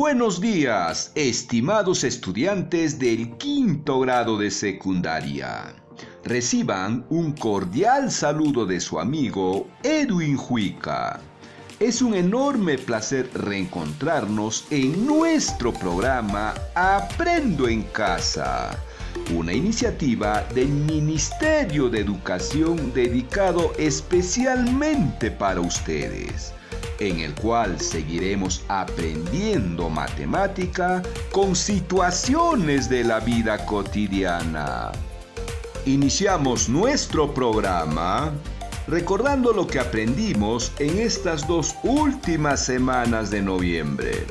Buenos días, estimados estudiantes del quinto grado de secundaria. Reciban un cordial saludo de su amigo Edwin Juica. Es un enorme placer reencontrarnos en nuestro programa Aprendo en Casa, una iniciativa del Ministerio de Educación dedicado especialmente para ustedes en el cual seguiremos aprendiendo matemática con situaciones de la vida cotidiana. Iniciamos nuestro programa recordando lo que aprendimos en estas dos últimas semanas de noviembre.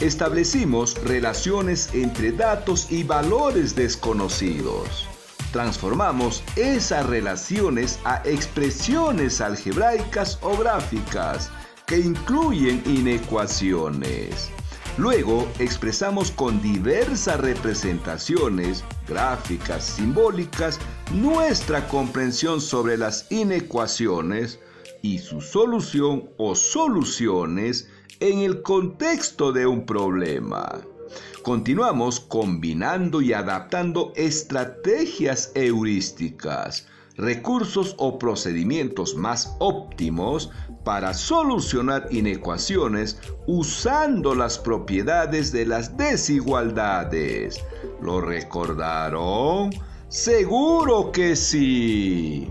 Establecimos relaciones entre datos y valores desconocidos. Transformamos esas relaciones a expresiones algebraicas o gráficas que incluyen inecuaciones. Luego expresamos con diversas representaciones gráficas, simbólicas, nuestra comprensión sobre las inecuaciones y su solución o soluciones en el contexto de un problema. Continuamos combinando y adaptando estrategias heurísticas, recursos o procedimientos más óptimos para solucionar inecuaciones usando las propiedades de las desigualdades. ¿Lo recordaron? Seguro que sí.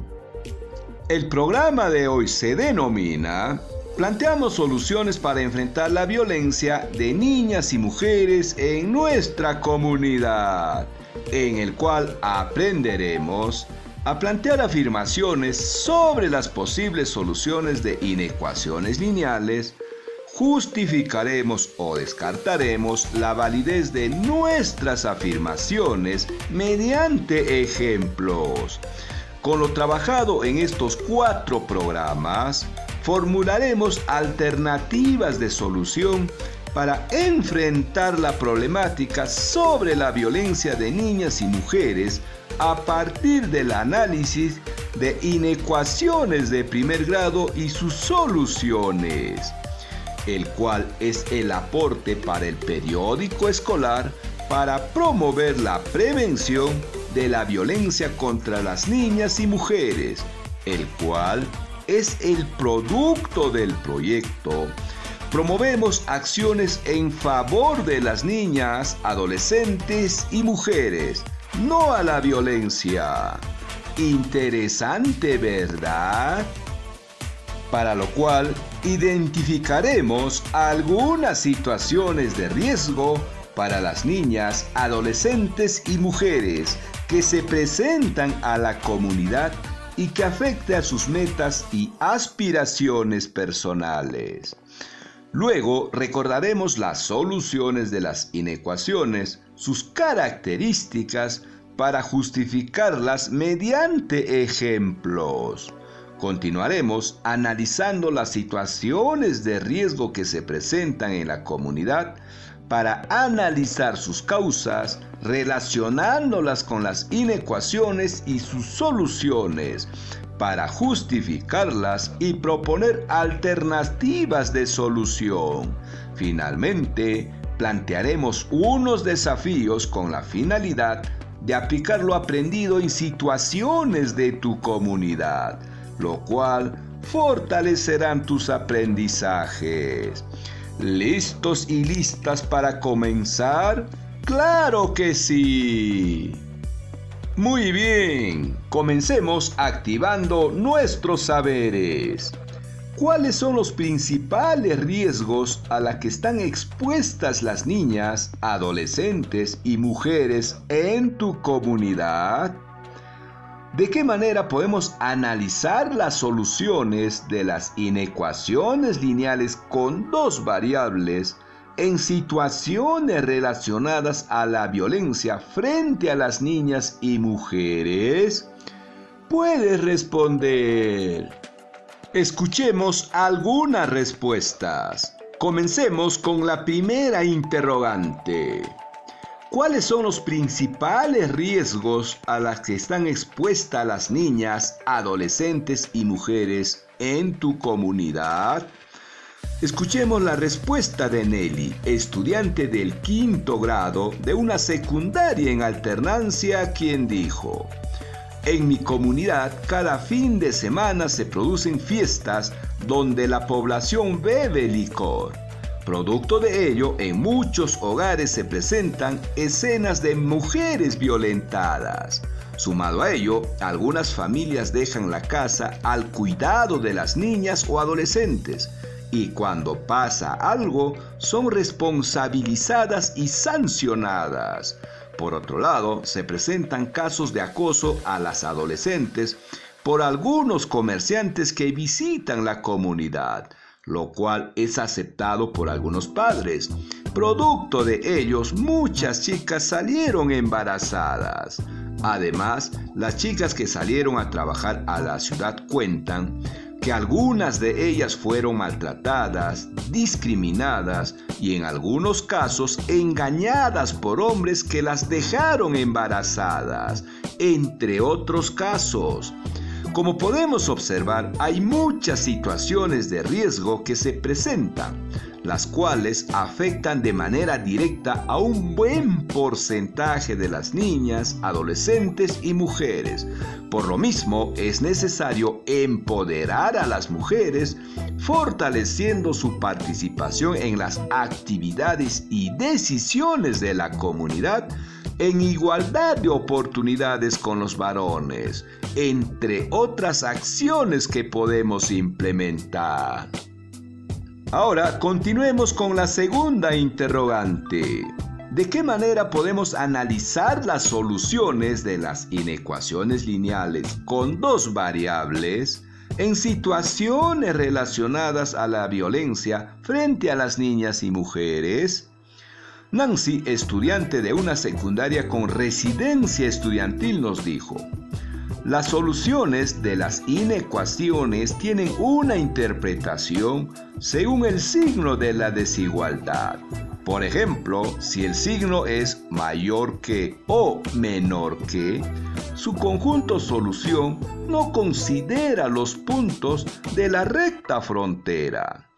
El programa de hoy se denomina Planteamos soluciones para enfrentar la violencia de niñas y mujeres en nuestra comunidad, en el cual aprenderemos a plantear afirmaciones sobre las posibles soluciones de inecuaciones lineales, justificaremos o descartaremos la validez de nuestras afirmaciones mediante ejemplos. Con lo trabajado en estos cuatro programas, formularemos alternativas de solución para enfrentar la problemática sobre la violencia de niñas y mujeres a partir del análisis de inecuaciones de primer grado y sus soluciones, el cual es el aporte para el periódico escolar para promover la prevención de la violencia contra las niñas y mujeres, el cual es el producto del proyecto. Promovemos acciones en favor de las niñas, adolescentes y mujeres, no a la violencia. Interesante, ¿verdad? Para lo cual identificaremos algunas situaciones de riesgo para las niñas, adolescentes y mujeres que se presentan a la comunidad y que afecte a sus metas y aspiraciones personales. Luego recordaremos las soluciones de las inecuaciones, sus características, para justificarlas mediante ejemplos. Continuaremos analizando las situaciones de riesgo que se presentan en la comunidad para analizar sus causas, relacionándolas con las inecuaciones y sus soluciones, para justificarlas y proponer alternativas de solución. Finalmente, plantearemos unos desafíos con la finalidad de aplicar lo aprendido en situaciones de tu comunidad, lo cual fortalecerán tus aprendizajes. ¿Listos y listas para comenzar? ¡Claro que sí! Muy bien, comencemos activando nuestros saberes. ¿Cuáles son los principales riesgos a los que están expuestas las niñas, adolescentes y mujeres en tu comunidad? ¿De qué manera podemos analizar las soluciones de las inecuaciones lineales con dos variables en situaciones relacionadas a la violencia frente a las niñas y mujeres? Puedes responder. Escuchemos algunas respuestas. Comencemos con la primera interrogante. ¿Cuáles son los principales riesgos a los que están expuestas las niñas, adolescentes y mujeres en tu comunidad? Escuchemos la respuesta de Nelly, estudiante del quinto grado de una secundaria en alternancia, quien dijo, En mi comunidad cada fin de semana se producen fiestas donde la población bebe licor. Producto de ello, en muchos hogares se presentan escenas de mujeres violentadas. Sumado a ello, algunas familias dejan la casa al cuidado de las niñas o adolescentes y cuando pasa algo son responsabilizadas y sancionadas. Por otro lado, se presentan casos de acoso a las adolescentes por algunos comerciantes que visitan la comunidad lo cual es aceptado por algunos padres. Producto de ellos, muchas chicas salieron embarazadas. Además, las chicas que salieron a trabajar a la ciudad cuentan que algunas de ellas fueron maltratadas, discriminadas y en algunos casos engañadas por hombres que las dejaron embarazadas, entre otros casos. Como podemos observar, hay muchas situaciones de riesgo que se presentan, las cuales afectan de manera directa a un buen porcentaje de las niñas, adolescentes y mujeres. Por lo mismo, es necesario empoderar a las mujeres, fortaleciendo su participación en las actividades y decisiones de la comunidad en igualdad de oportunidades con los varones, entre otras acciones que podemos implementar. Ahora continuemos con la segunda interrogante. ¿De qué manera podemos analizar las soluciones de las inecuaciones lineales con dos variables en situaciones relacionadas a la violencia frente a las niñas y mujeres? Nancy, estudiante de una secundaria con residencia estudiantil, nos dijo, las soluciones de las inecuaciones tienen una interpretación según el signo de la desigualdad. Por ejemplo, si el signo es mayor que o menor que, su conjunto solución no considera los puntos de la recta frontera.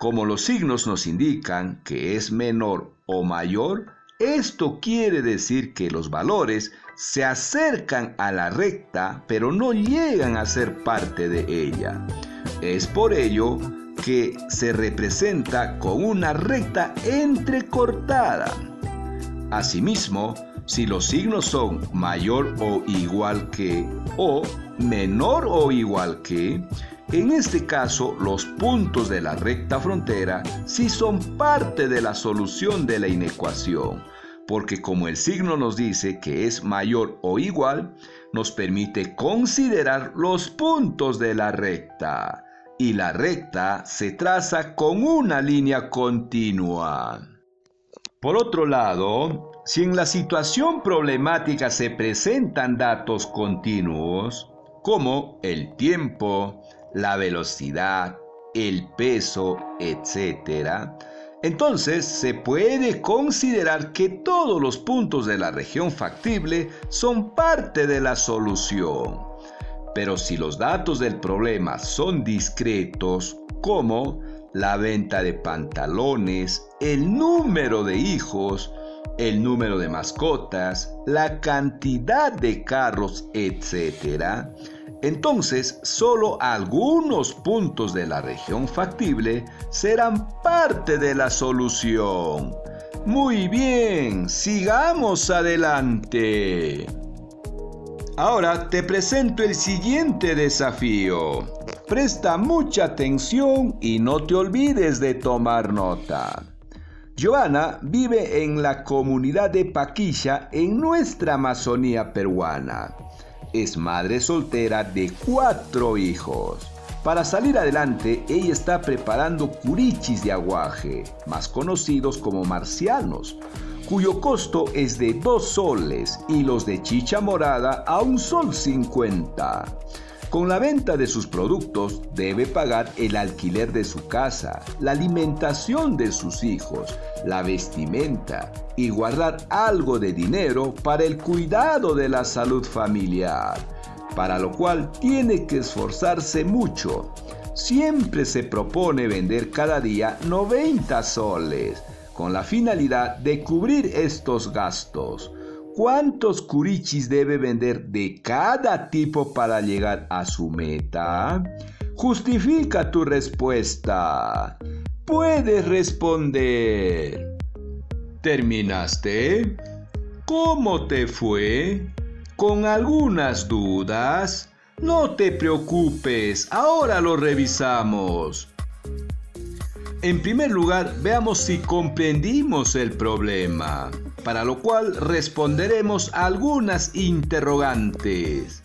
Como los signos nos indican que es menor o mayor, esto quiere decir que los valores se acercan a la recta, pero no llegan a ser parte de ella. Es por ello que se representa con una recta entrecortada. Asimismo, si los signos son mayor o igual que o menor o igual que, en este caso, los puntos de la recta frontera sí son parte de la solución de la inecuación, porque como el signo nos dice que es mayor o igual, nos permite considerar los puntos de la recta. Y la recta se traza con una línea continua. Por otro lado, si en la situación problemática se presentan datos continuos, como el tiempo, la velocidad, el peso, etc., entonces se puede considerar que todos los puntos de la región factible son parte de la solución. Pero si los datos del problema son discretos, como la venta de pantalones, el número de hijos, el número de mascotas, la cantidad de carros, etc., entonces solo algunos puntos de la región factible serán parte de la solución. Muy bien, sigamos adelante. Ahora te presento el siguiente desafío. Presta mucha atención y no te olvides de tomar nota. Joana vive en la comunidad de Paquilla en nuestra Amazonía peruana. Es madre soltera de cuatro hijos. Para salir adelante, ella está preparando curichis de aguaje, más conocidos como marcianos, cuyo costo es de 2 soles y los de chicha morada a un sol 50. Con la venta de sus productos debe pagar el alquiler de su casa, la alimentación de sus hijos, la vestimenta y guardar algo de dinero para el cuidado de la salud familiar, para lo cual tiene que esforzarse mucho. Siempre se propone vender cada día 90 soles, con la finalidad de cubrir estos gastos ¿Cuántos curichis debe vender de cada tipo para llegar a su meta? Justifica tu respuesta. Puedes responder. ¿Terminaste? ¿Cómo te fue? ¿Con algunas dudas? No te preocupes, ahora lo revisamos. En primer lugar, veamos si comprendimos el problema para lo cual responderemos algunas interrogantes.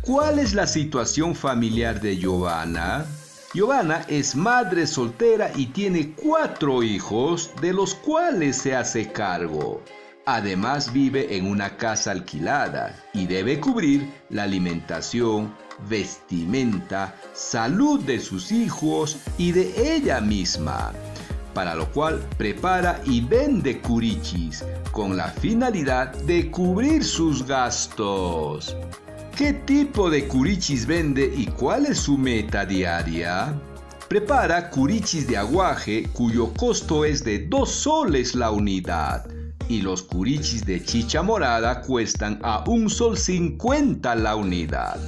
¿Cuál es la situación familiar de Giovanna? Giovanna es madre soltera y tiene cuatro hijos, de los cuales se hace cargo. Además vive en una casa alquilada y debe cubrir la alimentación, vestimenta, salud de sus hijos y de ella misma para lo cual prepara y vende curichis con la finalidad de cubrir sus gastos. ¿Qué tipo de curichis vende y cuál es su meta diaria? Prepara curichis de aguaje cuyo costo es de 2 soles la unidad y los curichis de chicha morada cuestan a un sol 50 la unidad.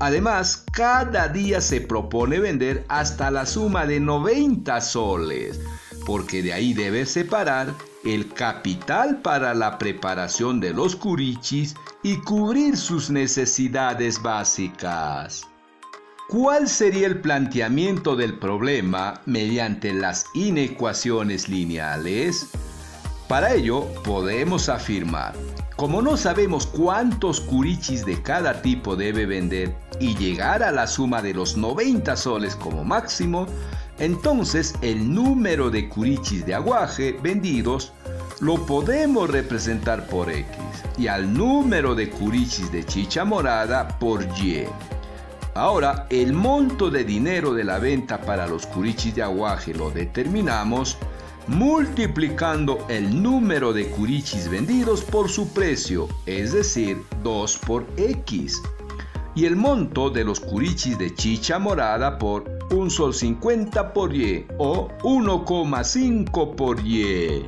Además, cada día se propone vender hasta la suma de 90 soles, porque de ahí debe separar el capital para la preparación de los curichis y cubrir sus necesidades básicas. ¿Cuál sería el planteamiento del problema mediante las inecuaciones lineales? Para ello podemos afirmar, como no sabemos cuántos curichis de cada tipo debe vender y llegar a la suma de los 90 soles como máximo, entonces el número de curichis de aguaje vendidos lo podemos representar por X y al número de curichis de chicha morada por Y. Ahora, el monto de dinero de la venta para los curichis de aguaje lo determinamos multiplicando el número de curichis vendidos por su precio, es decir, 2 por X, y el monto de los curichis de chicha morada por un sol 50 por Y o 1,5 por Y.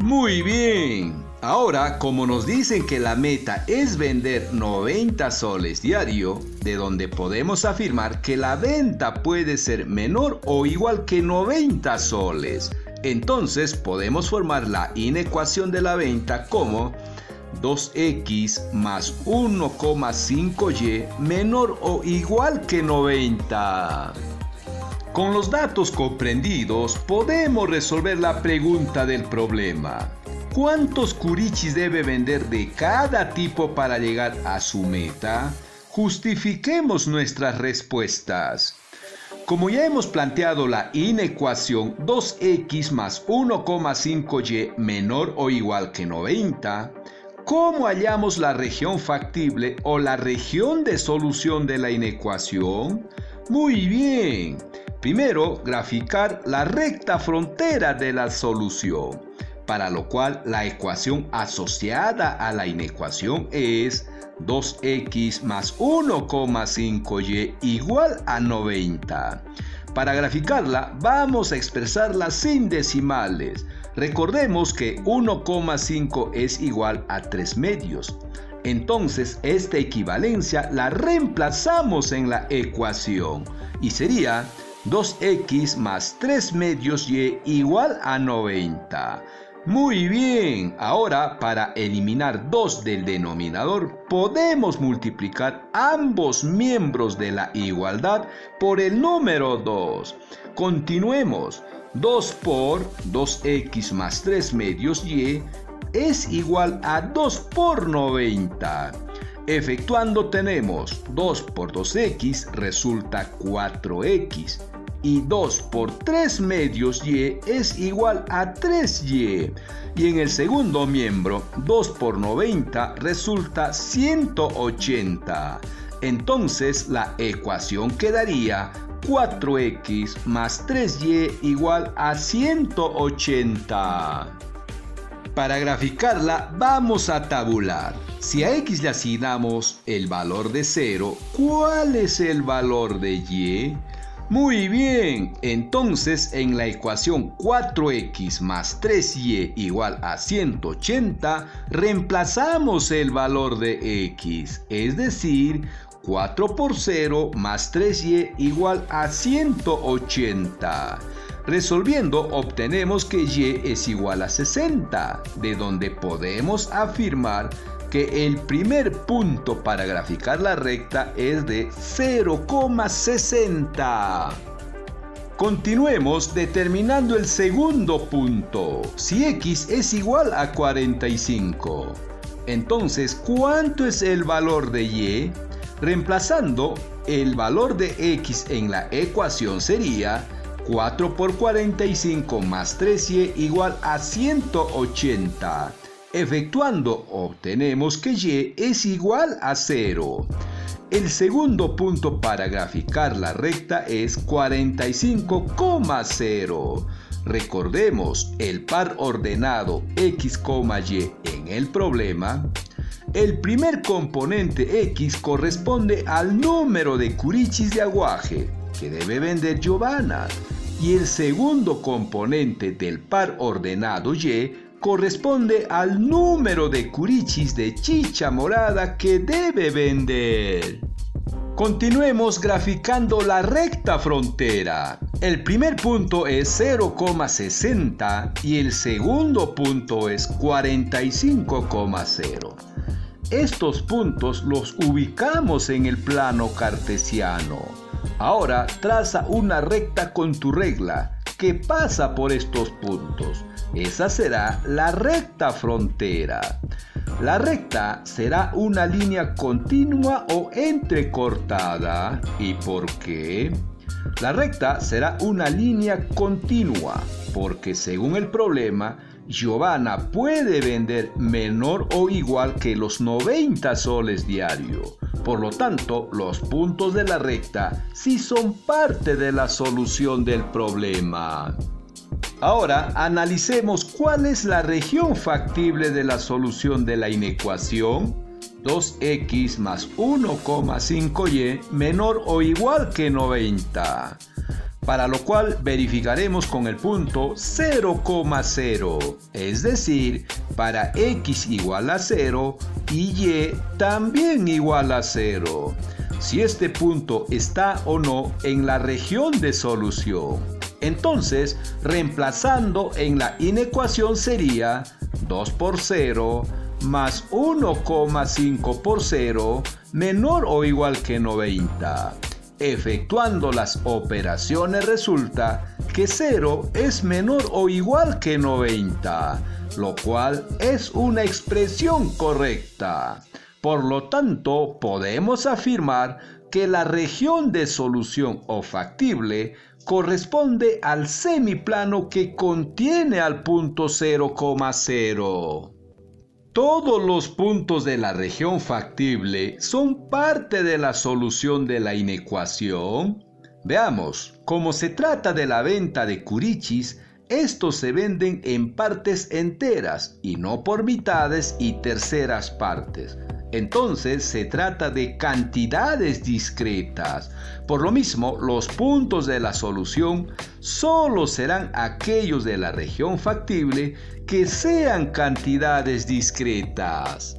Muy bien. Ahora, como nos dicen que la meta es vender 90 soles diario, de donde podemos afirmar que la venta puede ser menor o igual que 90 soles, entonces podemos formar la inecuación de la venta como 2x más 1,5y menor o igual que 90. Con los datos comprendidos podemos resolver la pregunta del problema. ¿Cuántos curichis debe vender de cada tipo para llegar a su meta? Justifiquemos nuestras respuestas. Como ya hemos planteado la inecuación 2x más 1,5y menor o igual que 90, ¿cómo hallamos la región factible o la región de solución de la inecuación? Muy bien. Primero, graficar la recta frontera de la solución, para lo cual la ecuación asociada a la inecuación es 2x más 1,5y igual a 90. Para graficarla vamos a expresarla sin decimales. Recordemos que 1,5 es igual a 3 medios. Entonces esta equivalencia la reemplazamos en la ecuación y sería 2x más 3 medios y igual a 90. Muy bien, ahora para eliminar 2 del denominador podemos multiplicar ambos miembros de la igualdad por el número 2. Continuemos. 2 por 2x más 3 medios y es igual a 2 por 90. Efectuando tenemos 2 por 2x resulta 4x y 2 por 3 medios y es igual a 3y. Y en el segundo miembro, 2 por 90 resulta 180. Entonces la ecuación quedaría 4x más 3y igual a 180. Para graficarla vamos a tabular. Si a x le asignamos el valor de 0, ¿cuál es el valor de y? Muy bien, entonces en la ecuación 4x más 3y igual a 180, reemplazamos el valor de x, es decir, 4 por 0 más 3y igual a 180. Resolviendo obtenemos que y es igual a 60, de donde podemos afirmar que el primer punto para graficar la recta es de 0,60. Continuemos determinando el segundo punto. Si x es igual a 45, entonces ¿cuánto es el valor de y? Reemplazando el valor de x en la ecuación sería 4 por 45 más 3y igual a 180. Efectuando obtenemos que y es igual a 0. El segundo punto para graficar la recta es 45,0. Recordemos el par ordenado x, y en el problema. El primer componente x corresponde al número de curichis de aguaje que debe vender Giovanna y el segundo componente del par ordenado y corresponde al número de curichis de chicha morada que debe vender. Continuemos graficando la recta frontera. El primer punto es 0,60 y el segundo punto es 45,0. Estos puntos los ubicamos en el plano cartesiano. Ahora traza una recta con tu regla que pasa por estos puntos. Esa será la recta frontera. La recta será una línea continua o entrecortada. ¿Y por qué? La recta será una línea continua porque según el problema, Giovanna puede vender menor o igual que los 90 soles diario. Por lo tanto, los puntos de la recta sí son parte de la solución del problema. Ahora analicemos cuál es la región factible de la solución de la inecuación. 2x más 1,5y menor o igual que 90 para lo cual verificaremos con el punto 0,0, es decir, para x igual a 0 y y también igual a 0, si este punto está o no en la región de solución. Entonces, reemplazando en la inecuación sería 2 por 0 más 1,5 por 0 menor o igual que 90. Efectuando las operaciones resulta que 0 es menor o igual que 90, lo cual es una expresión correcta. Por lo tanto, podemos afirmar que la región de solución o factible corresponde al semiplano que contiene al punto 0,0. Todos los puntos de la región factible son parte de la solución de la inecuación. Veamos, como se trata de la venta de curichis, estos se venden en partes enteras y no por mitades y terceras partes. Entonces se trata de cantidades discretas. Por lo mismo, los puntos de la solución solo serán aquellos de la región factible que sean cantidades discretas.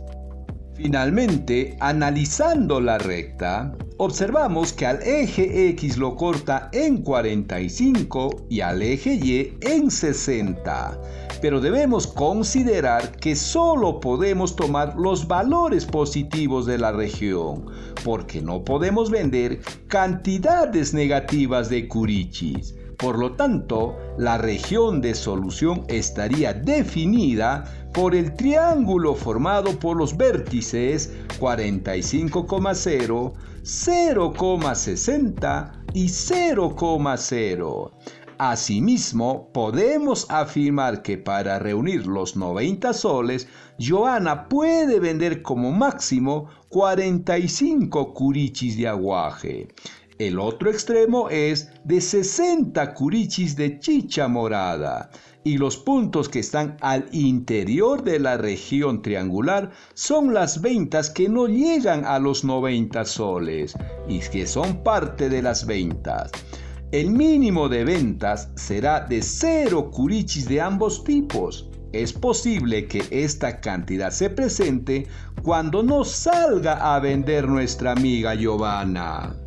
Finalmente, analizando la recta, observamos que al eje X lo corta en 45 y al eje Y en 60 pero debemos considerar que solo podemos tomar los valores positivos de la región, porque no podemos vender cantidades negativas de curichis. Por lo tanto, la región de solución estaría definida por el triángulo formado por los vértices 45,0, 0,60 y 0,0. Asimismo, podemos afirmar que para reunir los 90 soles, Joana puede vender como máximo 45 curichis de aguaje. El otro extremo es de 60 curichis de chicha morada y los puntos que están al interior de la región triangular son las ventas que no llegan a los 90 soles y que son parte de las ventas. El mínimo de ventas será de cero curichis de ambos tipos. Es posible que esta cantidad se presente cuando no salga a vender nuestra amiga Giovanna.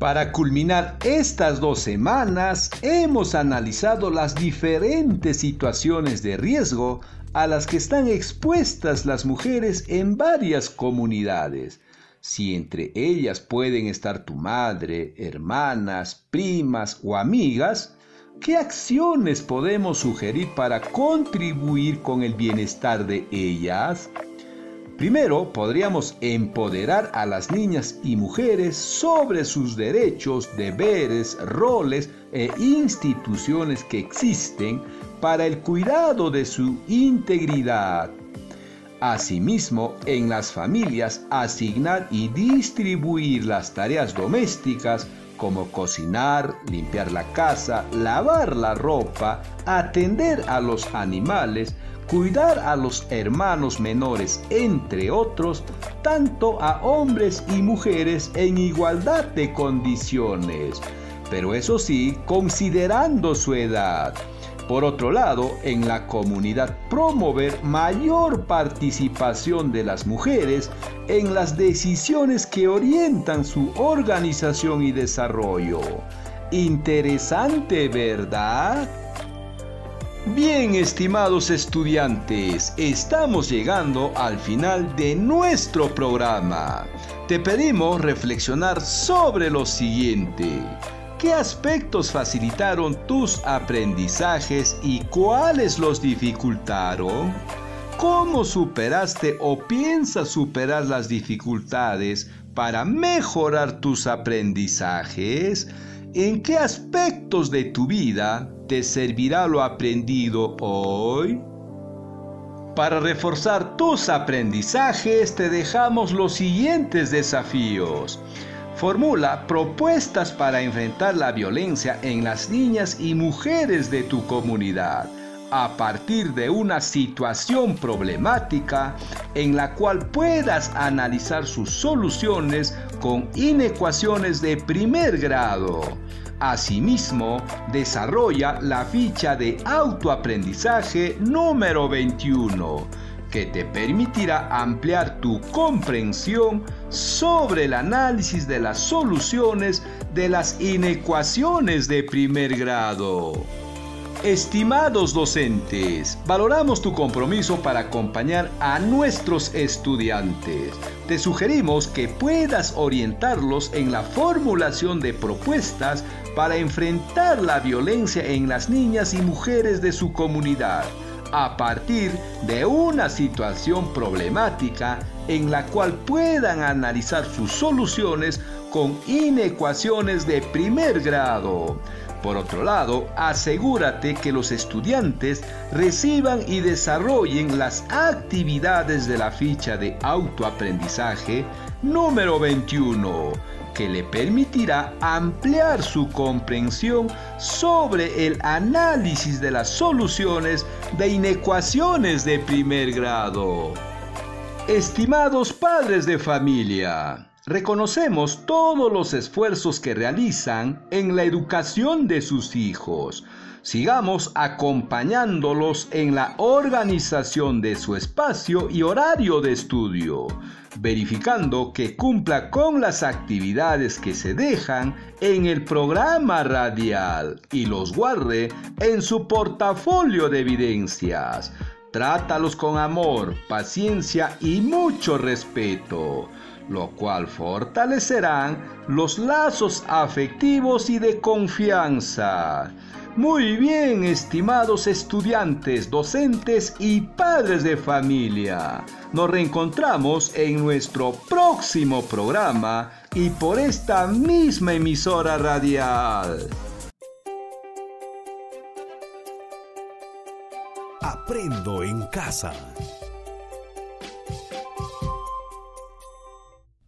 Para culminar estas dos semanas, hemos analizado las diferentes situaciones de riesgo a las que están expuestas las mujeres en varias comunidades si entre ellas pueden estar tu madre, hermanas, primas o amigas, ¿qué acciones podemos sugerir para contribuir con el bienestar de ellas? Primero, podríamos empoderar a las niñas y mujeres sobre sus derechos, deberes, roles e instituciones que existen para el cuidado de su integridad, Asimismo, en las familias asignar y distribuir las tareas domésticas como cocinar, limpiar la casa, lavar la ropa, atender a los animales, cuidar a los hermanos menores, entre otros, tanto a hombres y mujeres en igualdad de condiciones, pero eso sí, considerando su edad por otro lado, en la comunidad promover mayor participación de las mujeres en las decisiones que orientan su organización y desarrollo. Interesante, ¿verdad? Bien, estimados estudiantes, estamos llegando al final de nuestro programa. Te pedimos reflexionar sobre lo siguiente. ¿Qué aspectos facilitaron tus aprendizajes y cuáles los dificultaron? ¿Cómo superaste o piensas superar las dificultades para mejorar tus aprendizajes? ¿En qué aspectos de tu vida te servirá lo aprendido hoy? Para reforzar tus aprendizajes te dejamos los siguientes desafíos. Formula propuestas para enfrentar la violencia en las niñas y mujeres de tu comunidad a partir de una situación problemática en la cual puedas analizar sus soluciones con inecuaciones de primer grado. Asimismo, desarrolla la ficha de autoaprendizaje número 21 que te permitirá ampliar tu comprensión sobre el análisis de las soluciones de las inecuaciones de primer grado. Estimados docentes, valoramos tu compromiso para acompañar a nuestros estudiantes. Te sugerimos que puedas orientarlos en la formulación de propuestas para enfrentar la violencia en las niñas y mujeres de su comunidad a partir de una situación problemática en la cual puedan analizar sus soluciones con inecuaciones de primer grado. Por otro lado, asegúrate que los estudiantes reciban y desarrollen las actividades de la ficha de autoaprendizaje número 21 que le permitirá ampliar su comprensión sobre el análisis de las soluciones de inecuaciones de primer grado. Estimados padres de familia, reconocemos todos los esfuerzos que realizan en la educación de sus hijos. Sigamos acompañándolos en la organización de su espacio y horario de estudio verificando que cumpla con las actividades que se dejan en el programa radial y los guarde en su portafolio de evidencias. Trátalos con amor, paciencia y mucho respeto. Lo cual fortalecerán los lazos afectivos y de confianza. Muy bien, estimados estudiantes, docentes y padres de familia. Nos reencontramos en nuestro próximo programa y por esta misma emisora radial. Aprendo en casa.